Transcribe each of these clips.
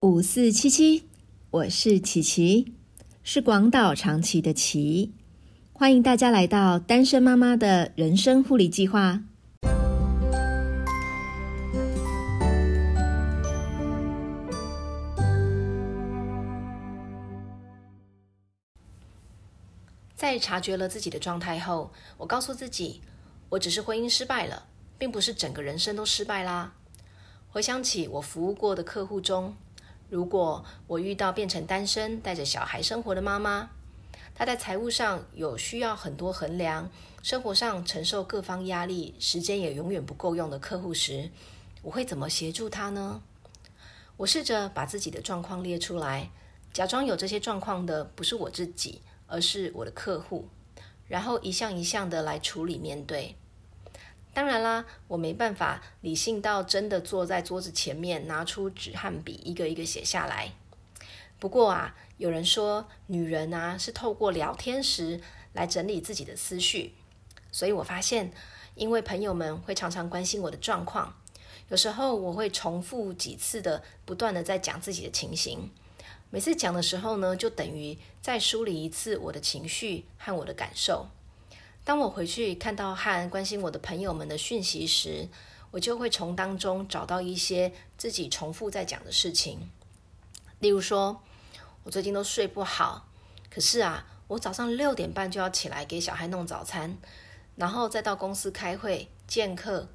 五四七七，我是琪琪，是广岛长崎的琪，欢迎大家来到单身妈妈的人生护理计划。在察觉了自己的状态后，我告诉自己，我只是婚姻失败了，并不是整个人生都失败啦。回想起我服务过的客户中，如果我遇到变成单身、带着小孩生活的妈妈，她在财务上有需要很多衡量，生活上承受各方压力，时间也永远不够用的客户时，我会怎么协助她呢？我试着把自己的状况列出来，假装有这些状况的不是我自己，而是我的客户，然后一项一项的来处理面对。当然啦，我没办法理性到真的坐在桌子前面，拿出纸和笔，一个一个写下来。不过啊，有人说女人啊是透过聊天时来整理自己的思绪，所以我发现，因为朋友们会常常关心我的状况，有时候我会重复几次的，不断的在讲自己的情形。每次讲的时候呢，就等于再梳理一次我的情绪和我的感受。当我回去看到和关心我的朋友们的讯息时，我就会从当中找到一些自己重复在讲的事情。例如说，我最近都睡不好，可是啊，我早上六点半就要起来给小孩弄早餐，然后再到公司开会见客。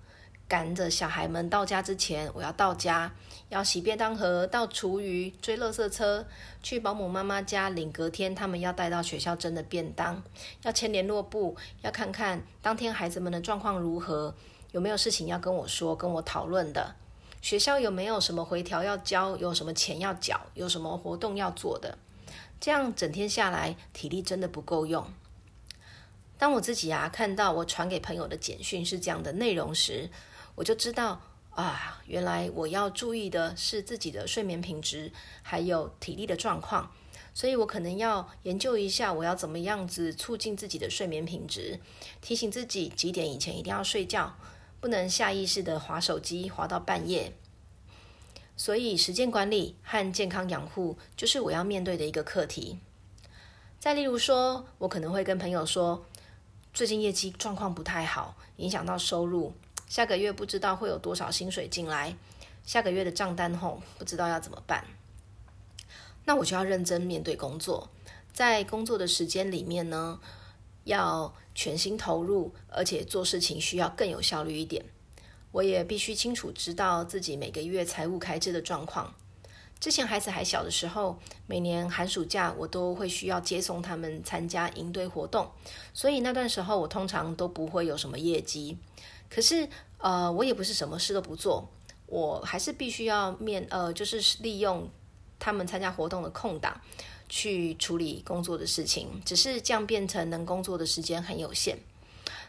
赶着小孩们到家之前，我要到家，要洗便当盒、到厨余、追垃圾车，去保姆妈妈家领隔天他们要带到学校蒸的便当，要签联络簿，要看看当天孩子们的状况如何，有没有事情要跟我说、跟我讨论的，学校有没有什么回调要交，有什么钱要缴，有什么活动要做的，这样整天下来体力真的不够用。当我自己啊看到我传给朋友的简讯是这样的内容时，我就知道啊，原来我要注意的是自己的睡眠品质，还有体力的状况，所以我可能要研究一下，我要怎么样子促进自己的睡眠品质，提醒自己几点以前一定要睡觉，不能下意识的划手机划到半夜。所以时间管理和健康养护就是我要面对的一个课题。再例如说，我可能会跟朋友说，最近业绩状况不太好，影响到收入。下个月不知道会有多少薪水进来，下个月的账单后不知道要怎么办，那我就要认真面对工作，在工作的时间里面呢，要全心投入，而且做事情需要更有效率一点。我也必须清楚知道自己每个月财务开支的状况。之前孩子还小的时候，每年寒暑假我都会需要接送他们参加营队活动，所以那段时候我通常都不会有什么业绩。可是，呃，我也不是什么事都不做，我还是必须要面，呃，就是利用他们参加活动的空档去处理工作的事情。只是这样变成能工作的时间很有限。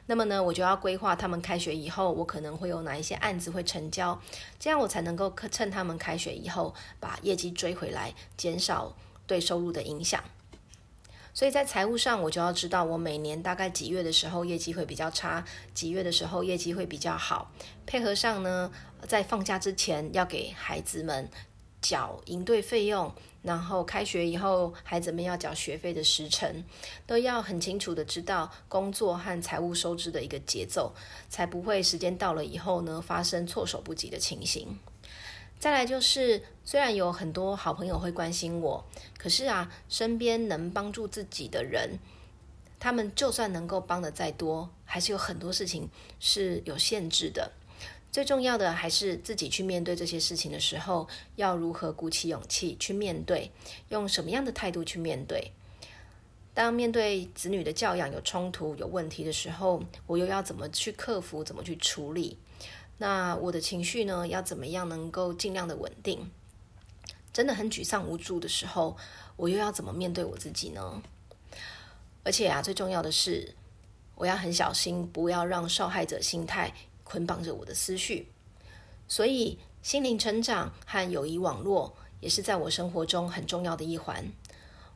那么呢，我就要规划他们开学以后，我可能会有哪一些案子会成交，这样我才能够趁他们开学以后把业绩追回来，减少对收入的影响。所以在财务上，我就要知道我每年大概几月的时候业绩会比较差，几月的时候业绩会比较好。配合上呢，在放假之前要给孩子们缴营队费用，然后开学以后孩子们要缴学费的时程，都要很清楚的知道工作和财务收支的一个节奏，才不会时间到了以后呢发生措手不及的情形。再来就是，虽然有很多好朋友会关心我，可是啊，身边能帮助自己的人，他们就算能够帮的再多，还是有很多事情是有限制的。最重要的还是自己去面对这些事情的时候，要如何鼓起勇气去面对，用什么样的态度去面对。当面对子女的教养有冲突、有问题的时候，我又要怎么去克服，怎么去处理？那我的情绪呢？要怎么样能够尽量的稳定？真的很沮丧无助的时候，我又要怎么面对我自己呢？而且啊，最重要的是，我要很小心，不要让受害者心态捆绑着我的思绪。所以，心灵成长和友谊网络也是在我生活中很重要的一环。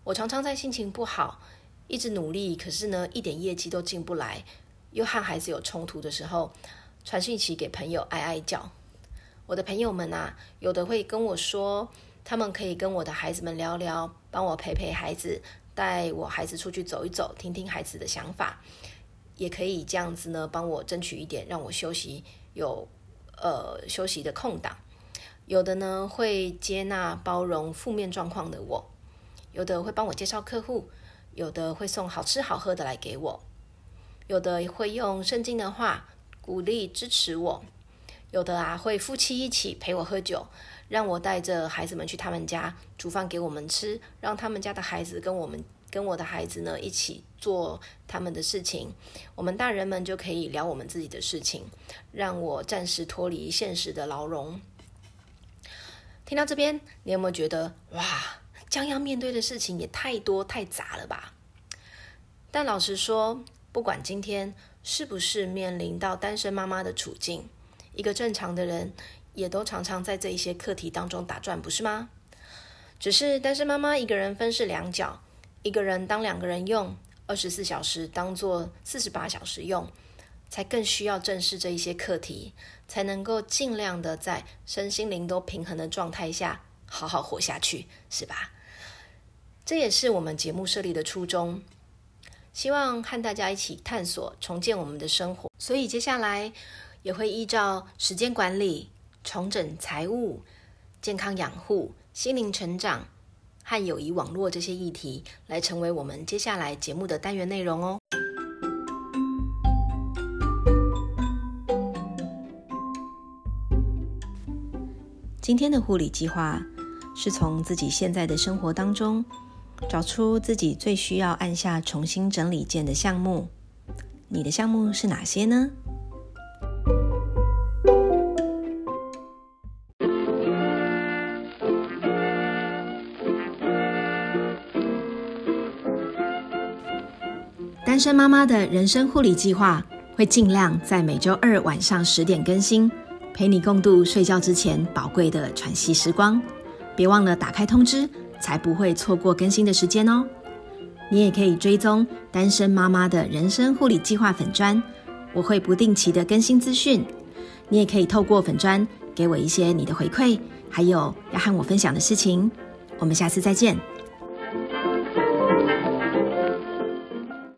我常常在心情不好，一直努力，可是呢，一点业绩都进不来，又和孩子有冲突的时候。传讯息给朋友，哀哀叫。我的朋友们啊，有的会跟我说，他们可以跟我的孩子们聊聊，帮我陪陪孩子，带我孩子出去走一走，听听孩子的想法，也可以这样子呢，帮我争取一点让我休息有呃休息的空档。有的呢会接纳包容负面状况的我，有的会帮我介绍客户，有的会送好吃好喝的来给我，有的会用圣经的话鼓励支持我，有的啊会夫妻一起陪我喝酒，让我带着孩子们去他们家煮饭给我们吃，让他们家的孩子跟我们跟我的孩子呢一起做他们的事情，我们大人们就可以聊我们自己的事情，让我暂时脱离现实的牢笼。听到这边，你有没有觉得哇，将要面对的事情也太多太杂了吧？但老实说，不管今天是不是面临到单身妈妈的处境，一个正常的人也都常常在这一些课题当中打转，不是吗？只是单身妈妈一个人分饰两角，一个人当两个人用，二十四小时当做四十八小时用。才更需要正视这一些课题，才能够尽量的在身心灵都平衡的状态下好好活下去，是吧？这也是我们节目设立的初衷，希望和大家一起探索重建我们的生活。所以接下来也会依照时间管理、重整财务、健康养护、心灵成长和友谊网络这些议题，来成为我们接下来节目的单元内容哦。今天的护理计划是从自己现在的生活当中找出自己最需要按下重新整理键的项目。你的项目是哪些呢？单身妈妈的人生护理计划会尽量在每周二晚上十点更新。陪你共度睡觉之前宝贵的喘息时光，别忘了打开通知，才不会错过更新的时间哦。你也可以追踪单身妈妈的人生护理计划粉砖，我会不定期的更新资讯。你也可以透过粉砖给我一些你的回馈，还有要和我分享的事情。我们下次再见。